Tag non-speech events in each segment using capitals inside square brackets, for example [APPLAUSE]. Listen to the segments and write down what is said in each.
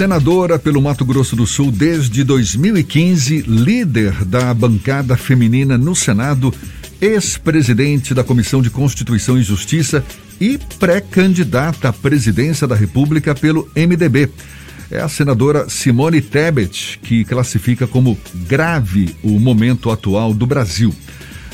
senadora pelo Mato Grosso do Sul desde 2015, líder da bancada feminina no Senado, ex-presidente da Comissão de Constituição e Justiça e pré-candidata à presidência da República pelo MDB. É a senadora Simone Tebet que classifica como grave o momento atual do Brasil.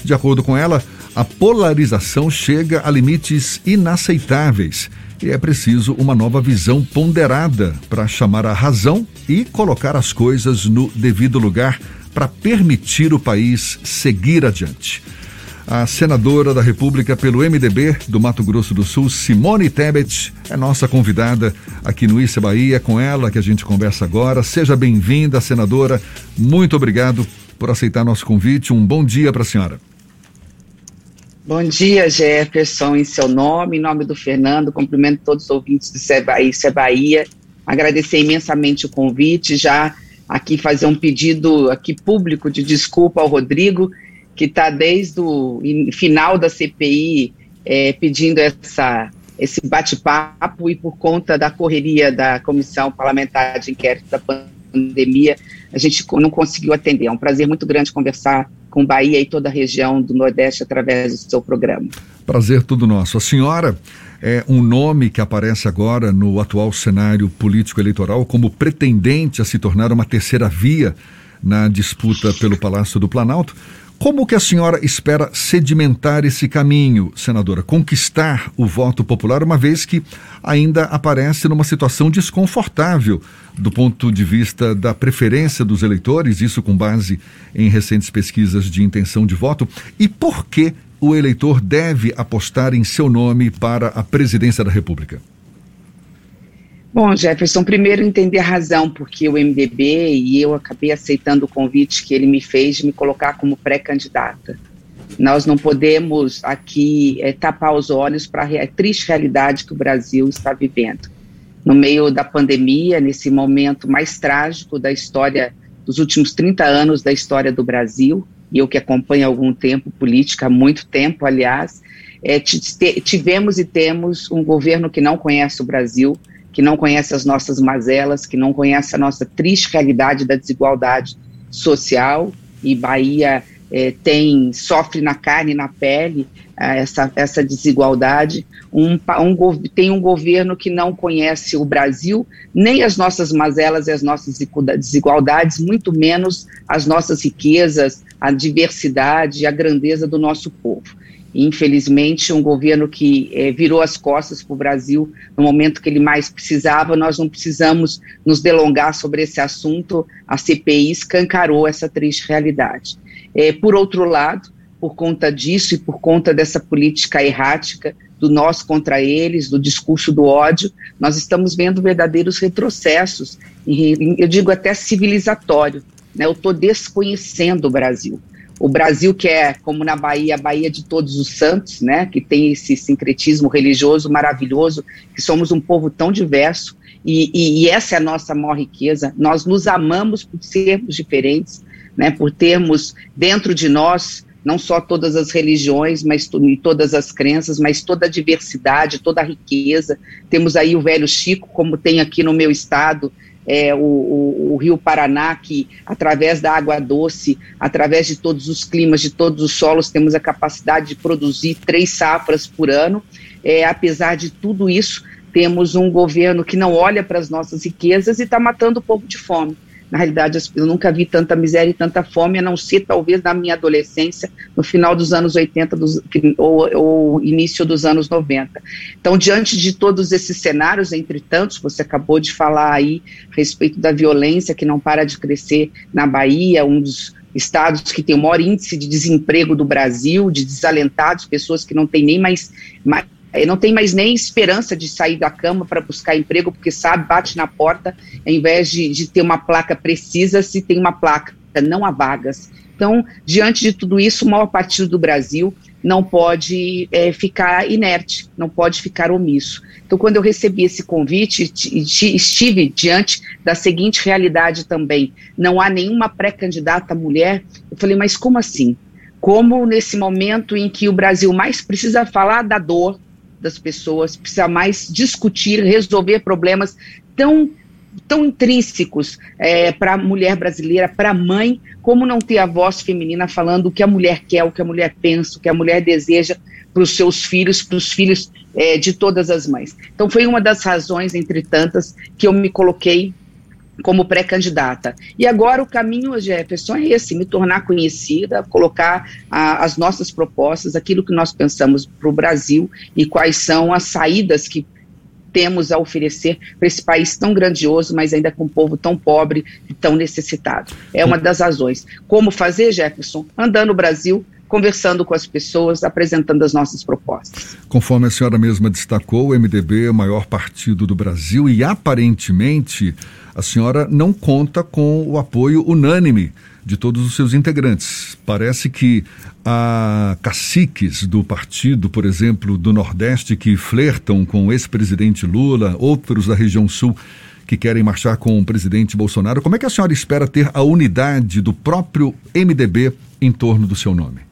De acordo com ela, a polarização chega a limites inaceitáveis e é preciso uma nova visão ponderada para chamar a razão e colocar as coisas no devido lugar para permitir o país seguir adiante. A senadora da República pelo MDB do Mato Grosso do Sul, Simone Tebet, é nossa convidada aqui no Issa Bahia. É com ela que a gente conversa agora. Seja bem-vinda, senadora. Muito obrigado por aceitar nosso convite. Um bom dia para a senhora. Bom dia, Jefferson, em seu nome, em nome do Fernando, cumprimento todos os ouvintes do é Bahia, agradecer imensamente o convite, já aqui fazer um pedido aqui público de desculpa ao Rodrigo, que está desde o final da CPI é, pedindo essa, esse bate-papo e por conta da correria da Comissão Parlamentar de Inquérito da Pandemia, a gente não conseguiu atender. É um prazer muito grande conversar com Bahia e toda a região do Nordeste através do seu programa. Prazer tudo nosso. A senhora é um nome que aparece agora no atual cenário político eleitoral como pretendente a se tornar uma terceira via na disputa pelo Palácio do Planalto. Como que a senhora espera sedimentar esse caminho, senadora? Conquistar o voto popular, uma vez que ainda aparece numa situação desconfortável do ponto de vista da preferência dos eleitores, isso com base em recentes pesquisas de intenção de voto. E por que o eleitor deve apostar em seu nome para a presidência da República? Bom, Jefferson, primeiro entender a razão porque o MDB e eu acabei aceitando o convite que ele me fez de me colocar como pré-candidata. Nós não podemos aqui é, tapar os olhos para a triste realidade que o Brasil está vivendo. No meio da pandemia, nesse momento mais trágico da história, dos últimos 30 anos da história do Brasil, e eu que acompanho há algum tempo política, há muito tempo, aliás, é, tivemos e temos um governo que não conhece o Brasil, que não conhece as nossas mazelas, que não conhece a nossa triste realidade da desigualdade social, e Bahia é, tem sofre na carne e na pele é, essa, essa desigualdade. Um, um, tem um governo que não conhece o Brasil, nem as nossas mazelas e as nossas desigualdades, muito menos as nossas riquezas, a diversidade e a grandeza do nosso povo infelizmente, um governo que é, virou as costas para o Brasil no momento que ele mais precisava. Nós não precisamos nos delongar sobre esse assunto, a CPI escancarou essa triste realidade. É, por outro lado, por conta disso e por conta dessa política errática do nós contra eles, do discurso do ódio, nós estamos vendo verdadeiros retrocessos, eu digo até civilizatório. Né? Eu estou desconhecendo o Brasil. O Brasil, que é, como na Bahia, a Bahia de todos os santos, né, que tem esse sincretismo religioso maravilhoso, que somos um povo tão diverso, e, e, e essa é a nossa maior riqueza. Nós nos amamos por sermos diferentes, né, por termos dentro de nós não só todas as religiões, mas e todas as crenças, mas toda a diversidade, toda a riqueza. Temos aí o velho Chico, como tem aqui no meu estado, é, o, o, o, Rio Paraná, que através da água doce, através de todos os climas, de todos os solos, temos a capacidade de produzir três safras por ano. É, apesar de tudo isso, temos um governo que não olha para as nossas riquezas e está matando o povo de fome. Na realidade, eu nunca vi tanta miséria e tanta fome, a não ser talvez na minha adolescência, no final dos anos 80 dos, ou, ou início dos anos 90. Então, diante de todos esses cenários, entre tantos, você acabou de falar aí a respeito da violência que não para de crescer na Bahia, um dos estados que tem o maior índice de desemprego do Brasil, de desalentados, pessoas que não têm nem mais, mais não tem mais nem esperança de sair da cama para buscar emprego, porque sabe, bate na porta, ao invés de, de ter uma placa precisa, se tem uma placa, não há vagas. Então, diante de tudo isso, o maior partido do Brasil não pode é, ficar inerte, não pode ficar omisso. Então, quando eu recebi esse convite, estive diante da seguinte realidade também: não há nenhuma pré-candidata mulher. Eu falei, mas como assim? Como nesse momento em que o Brasil mais precisa falar da dor, das pessoas, precisa mais discutir, resolver problemas tão tão intrínsecos é, para a mulher brasileira, para a mãe, como não ter a voz feminina falando o que a mulher quer, o que a mulher pensa, o que a mulher deseja para os seus filhos, para os filhos é, de todas as mães. Então foi uma das razões, entre tantas, que eu me coloquei como pré-candidata. E agora o caminho, Jefferson, é esse: me tornar conhecida, colocar a, as nossas propostas, aquilo que nós pensamos para o Brasil e quais são as saídas que temos a oferecer para esse país tão grandioso, mas ainda com um povo tão pobre e tão necessitado. É uma das razões. Como fazer, Jefferson? Andando no Brasil, conversando com as pessoas, apresentando as nossas propostas. Conforme a senhora mesma destacou, o MDB é o maior partido do Brasil e aparentemente a senhora não conta com o apoio unânime de todos os seus integrantes. Parece que há caciques do partido, por exemplo, do Nordeste, que flertam com o ex-presidente Lula, outros da região Sul que querem marchar com o presidente Bolsonaro. Como é que a senhora espera ter a unidade do próprio MDB em torno do seu nome?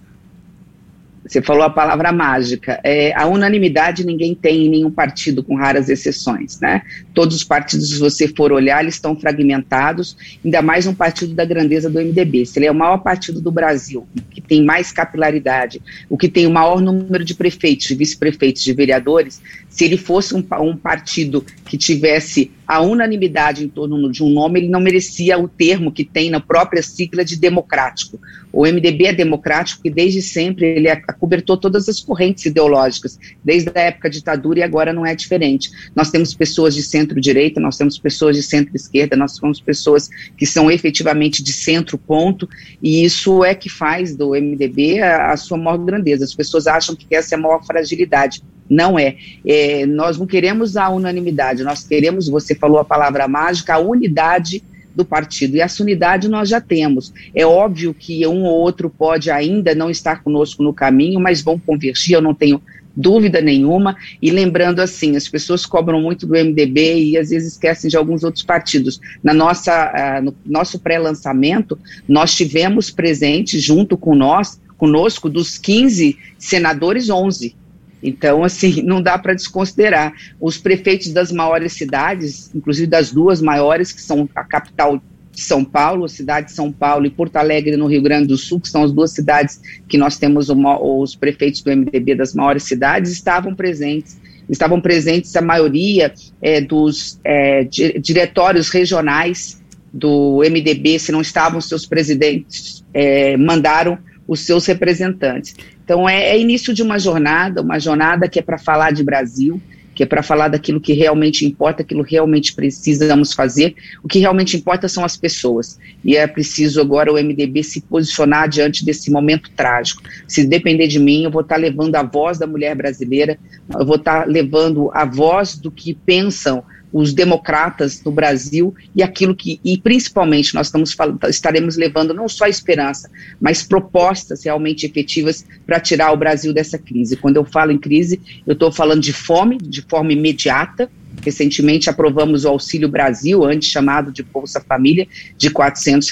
Você falou a palavra mágica. É, a unanimidade ninguém tem em nenhum partido, com raras exceções. Né? Todos os partidos, se você for olhar, eles estão fragmentados, ainda mais um partido da grandeza do MDB. Se ele é o maior partido do Brasil, que tem mais capilaridade, o que tem o maior número de prefeitos, de vice-prefeitos, de vereadores, se ele fosse um, um partido que tivesse a unanimidade em torno de um nome, ele não merecia o termo que tem na própria sigla de democrático. O MDB é democrático e desde sempre ele acobertou todas as correntes ideológicas, desde a época da ditadura e agora não é diferente. Nós temos pessoas de centro-direita, nós temos pessoas de centro-esquerda, nós temos pessoas que são efetivamente de centro-ponto, e isso é que faz do MDB a, a sua maior grandeza. As pessoas acham que essa é a maior fragilidade. Não é. é. Nós não queremos a unanimidade, nós queremos, você falou a palavra mágica, a unidade do partido. E essa unidade nós já temos. É óbvio que um ou outro pode ainda não estar conosco no caminho, mas vão convergir, eu não tenho dúvida nenhuma. E lembrando assim, as pessoas cobram muito do MDB e às vezes esquecem de alguns outros partidos. Na nossa, uh, no nosso pré-lançamento, nós tivemos presente junto com nós, conosco, dos 15 senadores, 11 então, assim, [LAUGHS] não dá para desconsiderar. Os prefeitos das maiores cidades, inclusive das duas maiores, que são a capital de São Paulo, a cidade de São Paulo e Porto Alegre, no Rio Grande do Sul, que são as duas cidades que nós temos os prefeitos do MDB das maiores cidades, estavam presentes. Estavam presentes a maioria é, dos é, diretórios regionais do MDB, se não estavam seus presidentes, é, mandaram os seus representantes. Então, é, é início de uma jornada, uma jornada que é para falar de Brasil, que é para falar daquilo que realmente importa, aquilo que realmente precisamos fazer. O que realmente importa são as pessoas. E é preciso agora o MDB se posicionar diante desse momento trágico. Se depender de mim, eu vou estar tá levando a voz da mulher brasileira, eu vou estar tá levando a voz do que pensam os democratas no Brasil e aquilo que, e principalmente, nós estamos estaremos levando não só esperança, mas propostas realmente efetivas para tirar o Brasil dessa crise. Quando eu falo em crise, eu estou falando de fome, de forma imediata, Recentemente aprovamos o Auxílio Brasil, antes chamado de Bolsa Família, de R$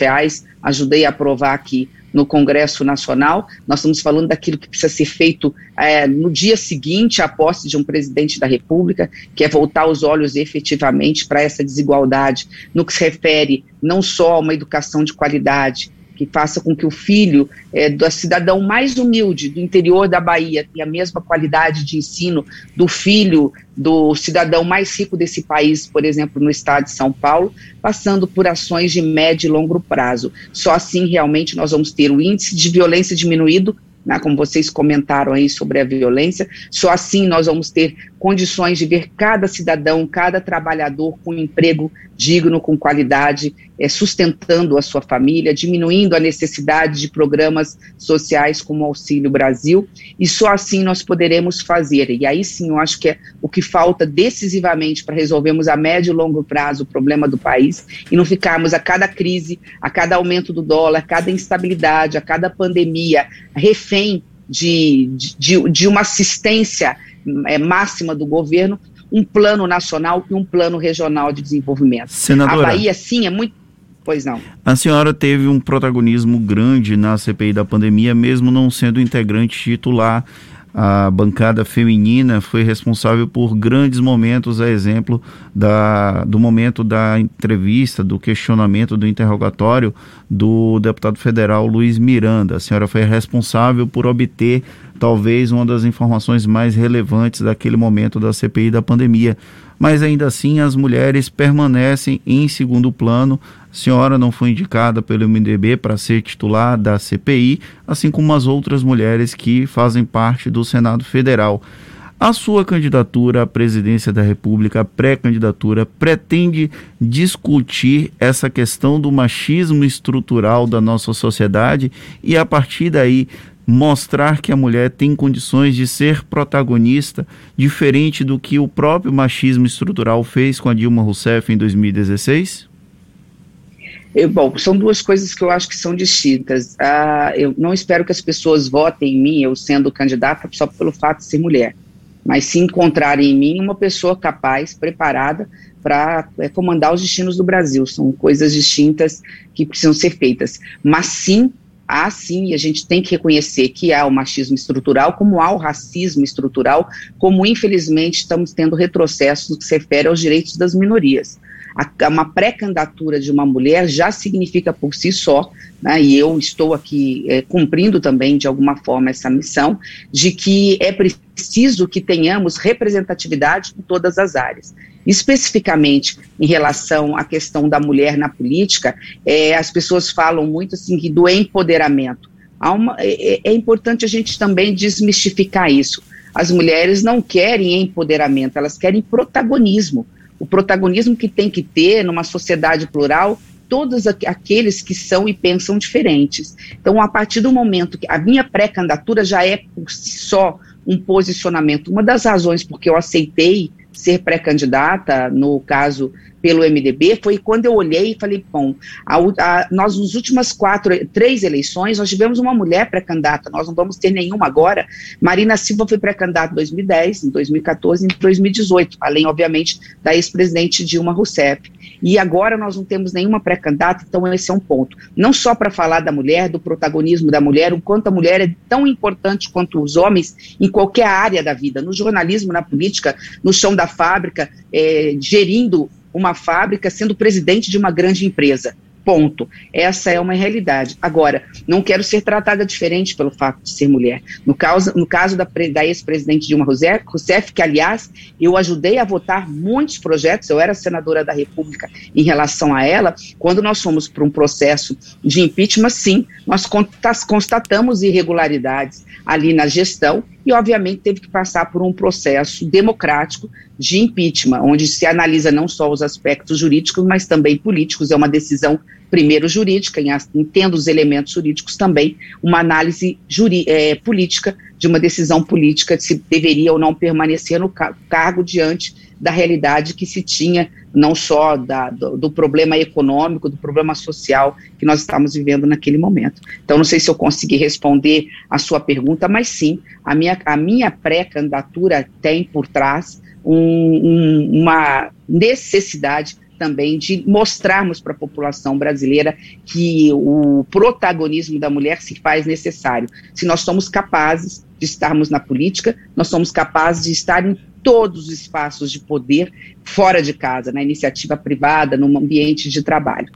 reais. Ajudei a aprovar aqui no Congresso Nacional. Nós estamos falando daquilo que precisa ser feito é, no dia seguinte à posse de um presidente da República, que é voltar os olhos efetivamente para essa desigualdade, no que se refere não só a uma educação de qualidade, que faça com que o filho é, do cidadão mais humilde do interior da Bahia tenha a mesma qualidade de ensino do filho do cidadão mais rico desse país, por exemplo, no estado de São Paulo, passando por ações de médio e longo prazo. Só assim realmente nós vamos ter o índice de violência diminuído né, como vocês comentaram aí sobre a violência, só assim nós vamos ter condições de ver cada cidadão, cada trabalhador com emprego digno, com qualidade, é, sustentando a sua família, diminuindo a necessidade de programas sociais como o Auxílio Brasil, e só assim nós poderemos fazer. E aí sim, eu acho que é o que falta decisivamente para resolvermos a médio e longo prazo o problema do país e não ficarmos a cada crise, a cada aumento do dólar, a cada instabilidade, a cada pandemia, refém de, de, de uma assistência é, máxima do governo, um plano nacional e um plano regional de desenvolvimento. Senadora, a Bahia, sim, é muito. Pois não. A senhora teve um protagonismo grande na CPI da pandemia, mesmo não sendo integrante titular. A bancada feminina foi responsável por grandes momentos, a exemplo da, do momento da entrevista, do questionamento, do interrogatório do deputado federal Luiz Miranda. A senhora foi responsável por obter talvez uma das informações mais relevantes daquele momento da CPI da pandemia. Mas ainda assim, as mulheres permanecem em segundo plano. Senhora não foi indicada pelo MDB para ser titular da CPI, assim como as outras mulheres que fazem parte do Senado Federal. A sua candidatura à presidência da República, pré-candidatura, pretende discutir essa questão do machismo estrutural da nossa sociedade e, a partir daí, mostrar que a mulher tem condições de ser protagonista, diferente do que o próprio machismo estrutural fez com a Dilma Rousseff em 2016? Eu, bom, são duas coisas que eu acho que são distintas. Ah, eu não espero que as pessoas votem em mim, eu sendo candidata, só pelo fato de ser mulher, mas se encontrarem em mim uma pessoa capaz, preparada para é, comandar os destinos do Brasil. São coisas distintas que precisam ser feitas. Mas sim, há sim, e a gente tem que reconhecer que há o machismo estrutural, como há o racismo estrutural, como infelizmente estamos tendo retrocessos no que se refere aos direitos das minorias. Uma pré-candidatura de uma mulher já significa por si só, né, e eu estou aqui é, cumprindo também de alguma forma essa missão, de que é preciso que tenhamos representatividade em todas as áreas. Especificamente em relação à questão da mulher na política, é, as pessoas falam muito assim do empoderamento. Uma, é, é, é importante a gente também desmistificar isso. As mulheres não querem empoderamento, elas querem protagonismo. O protagonismo que tem que ter numa sociedade plural todos aqueles que são e pensam diferentes. Então, a partir do momento que a minha pré-candidatura já é por si só um posicionamento, uma das razões porque eu aceitei ser pré-candidata, no caso pelo MDB, foi quando eu olhei e falei, bom, a, a, nós nas últimas quatro, três eleições, nós tivemos uma mulher pré-candidata, nós não vamos ter nenhuma agora. Marina Silva foi pré-candidata em 2010, em 2014 e em 2018, além, obviamente, da ex-presidente Dilma Rousseff. E agora nós não temos nenhuma pré-candidata, então esse é um ponto. Não só para falar da mulher, do protagonismo da mulher, o quanto a mulher é tão importante quanto os homens em qualquer área da vida, no jornalismo, na política, no chão da fábrica, é, gerindo uma fábrica, sendo presidente de uma grande empresa. Ponto. Essa é uma realidade. Agora, não quero ser tratada diferente pelo fato de ser mulher. No caso, no caso da, da ex-presidente Dilma Rousseff, que, aliás, eu ajudei a votar muitos projetos, eu era senadora da República em relação a ela, quando nós fomos para um processo de impeachment, sim, nós constatamos irregularidades ali na gestão e, obviamente, teve que passar por um processo democrático de impeachment, onde se analisa não só os aspectos jurídicos, mas também políticos. É uma decisão, primeiro, jurídica, entendo os elementos jurídicos também, uma análise juri, é, política de uma decisão política de se deveria ou não permanecer no cargo diante da realidade que se tinha, não só da, do, do, problema econômico, do problema social que nós estamos vivendo naquele momento. Então, não sei se eu consegui responder a sua pergunta, mas sim, a minha, a minha pré-candidatura tem por trás um, um, uma necessidade também de mostrarmos para a população brasileira que o protagonismo da mulher se faz necessário. Se nós somos capazes de estarmos na política, nós somos capazes de estar em todos os espaços de poder fora de casa, na iniciativa privada, no ambiente de trabalho.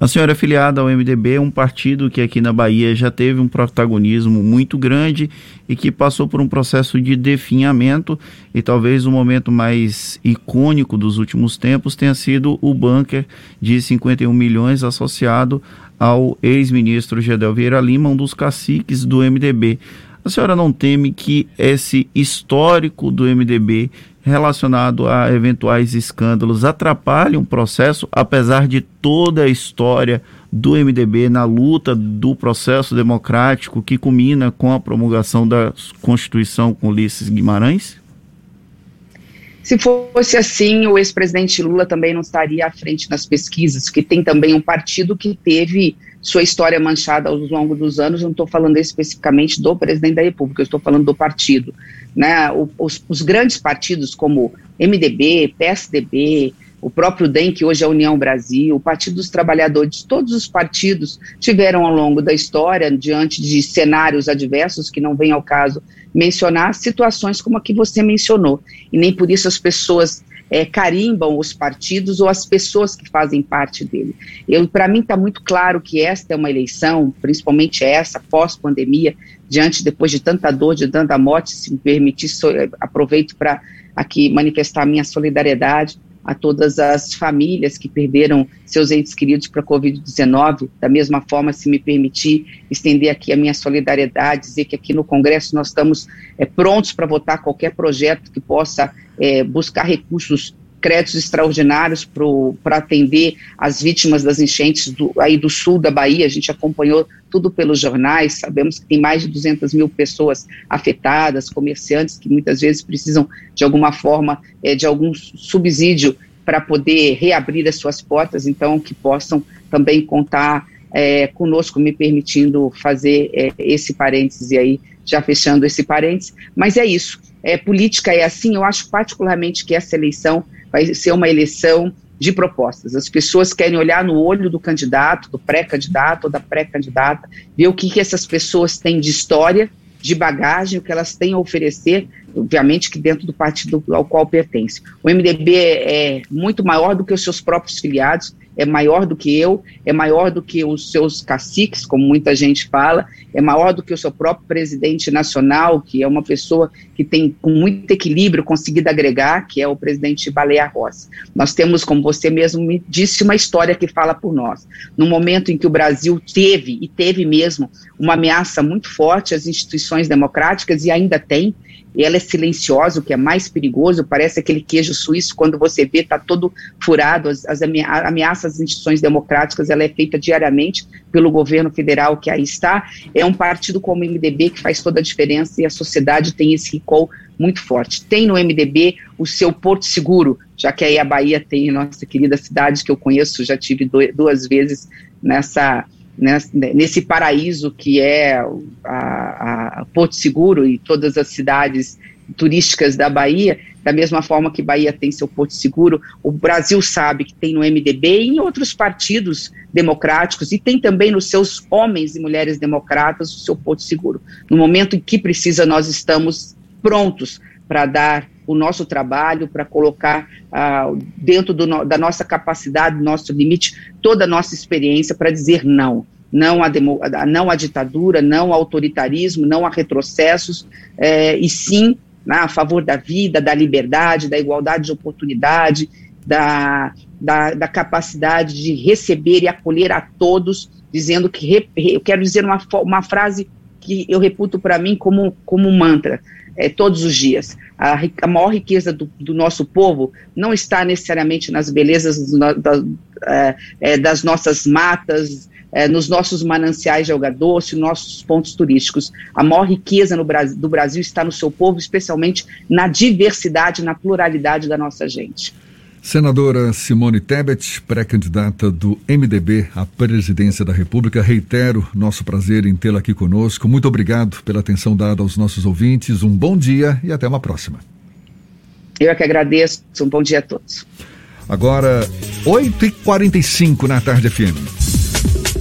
A senhora é filiada ao MDB, um partido que aqui na Bahia já teve um protagonismo muito grande e que passou por um processo de definhamento e talvez o momento mais icônico dos últimos tempos tenha sido o bunker de 51 milhões associado ao ex-ministro Gedel Vieira Lima, um dos caciques do MDB. A senhora não teme que esse histórico do MDB relacionado a eventuais escândalos atrapalhe um processo, apesar de toda a história do MDB na luta do processo democrático que culmina com a promulgação da Constituição com Ulisses Guimarães? Se fosse assim, o ex-presidente Lula também não estaria à frente nas pesquisas, porque tem também um partido que teve sua história manchada ao longo dos anos, não estou falando especificamente do presidente da República, estou falando do partido. Né? os, os, grandes partidos como MDB, PSDB, o próprio DEM, que hoje é a União Brasil, o Partido dos Trabalhadores, todos os partidos tiveram ao longo da história, diante de cenários adversos, que não vem ao caso mencionar, situações como a que você mencionou. E nem por isso as pessoas é, carimbam os partidos ou as pessoas que fazem parte dele. Para mim está muito claro que esta é uma eleição, principalmente essa, pós-pandemia, diante, depois de tanta dor, de tanta morte, se me permitir, so, aproveito para aqui manifestar minha solidariedade a todas as famílias que perderam seus entes queridos para a Covid-19. Da mesma forma, se me permitir estender aqui a minha solidariedade, dizer que aqui no Congresso nós estamos é, prontos para votar qualquer projeto que possa é, buscar recursos créditos extraordinários para atender as vítimas das enchentes do, aí do sul da Bahia. A gente acompanhou tudo pelos jornais, sabemos que tem mais de 200 mil pessoas afetadas, comerciantes que muitas vezes precisam, de alguma forma, é, de algum subsídio para poder reabrir as suas portas, então que possam também contar é, conosco, me permitindo fazer é, esse parênteses aí, já fechando esse parênteses. Mas é isso. É, política é assim, eu acho particularmente que essa eleição vai ser uma eleição de propostas. As pessoas querem olhar no olho do candidato, do pré-candidato ou da pré-candidata, ver o que, que essas pessoas têm de história, de bagagem, o que elas têm a oferecer, obviamente que dentro do partido ao qual pertence. O MDB é muito maior do que os seus próprios filiados, é maior do que eu, é maior do que os seus caciques, como muita gente fala, é maior do que o seu próprio presidente nacional, que é uma pessoa que tem com muito equilíbrio conseguido agregar, que é o presidente Baleia Rossi. Nós temos, como você mesmo me disse, uma história que fala por nós. No momento em que o Brasil teve, e teve mesmo, uma ameaça muito forte às instituições democráticas, e ainda tem, e ela é silenciosa, o que é mais perigoso, parece aquele queijo suíço, quando você vê, está todo furado, as, as ameaças às instituições democráticas, ela é feita diariamente pelo governo federal que aí está, é um partido como o MDB que faz toda a diferença e a sociedade tem esse recall muito forte. Tem no MDB o seu Porto Seguro, já que aí a Bahia tem nossa querida cidade que eu conheço, já tive duas vezes nessa nesse paraíso que é a, a Porto Seguro e todas as cidades turísticas da Bahia, da mesma forma que Bahia tem seu Porto Seguro, o Brasil sabe que tem no MDB e em outros partidos democráticos e tem também nos seus homens e mulheres democratas o seu Porto Seguro. No momento em que precisa, nós estamos prontos para dar o nosso trabalho, para colocar ah, dentro no, da nossa capacidade, do nosso limite, toda a nossa experiência para dizer não. Não à, demo, não à ditadura, não ao autoritarismo, não a retrocessos, eh, e sim né, a favor da vida, da liberdade, da igualdade de oportunidade, da, da, da capacidade de receber e acolher a todos, dizendo que, eu quero dizer uma, uma frase que eu reputo para mim como, como mantra, é, todos os dias. A, a maior riqueza do, do, nosso povo não está necessariamente nas belezas do, da, é, é, das nossas matas, é, nos nossos mananciais de alga doce, nossos pontos turísticos. A maior riqueza no do Brasil está no seu povo, especialmente na diversidade, na pluralidade da nossa gente. Senadora Simone Tebet, pré-candidata do MDB à presidência da República, reitero nosso prazer em tê-la aqui conosco. Muito obrigado pela atenção dada aos nossos ouvintes. Um bom dia e até uma próxima. Eu é que agradeço. Um bom dia a todos. Agora, 8h45 na tarde FM.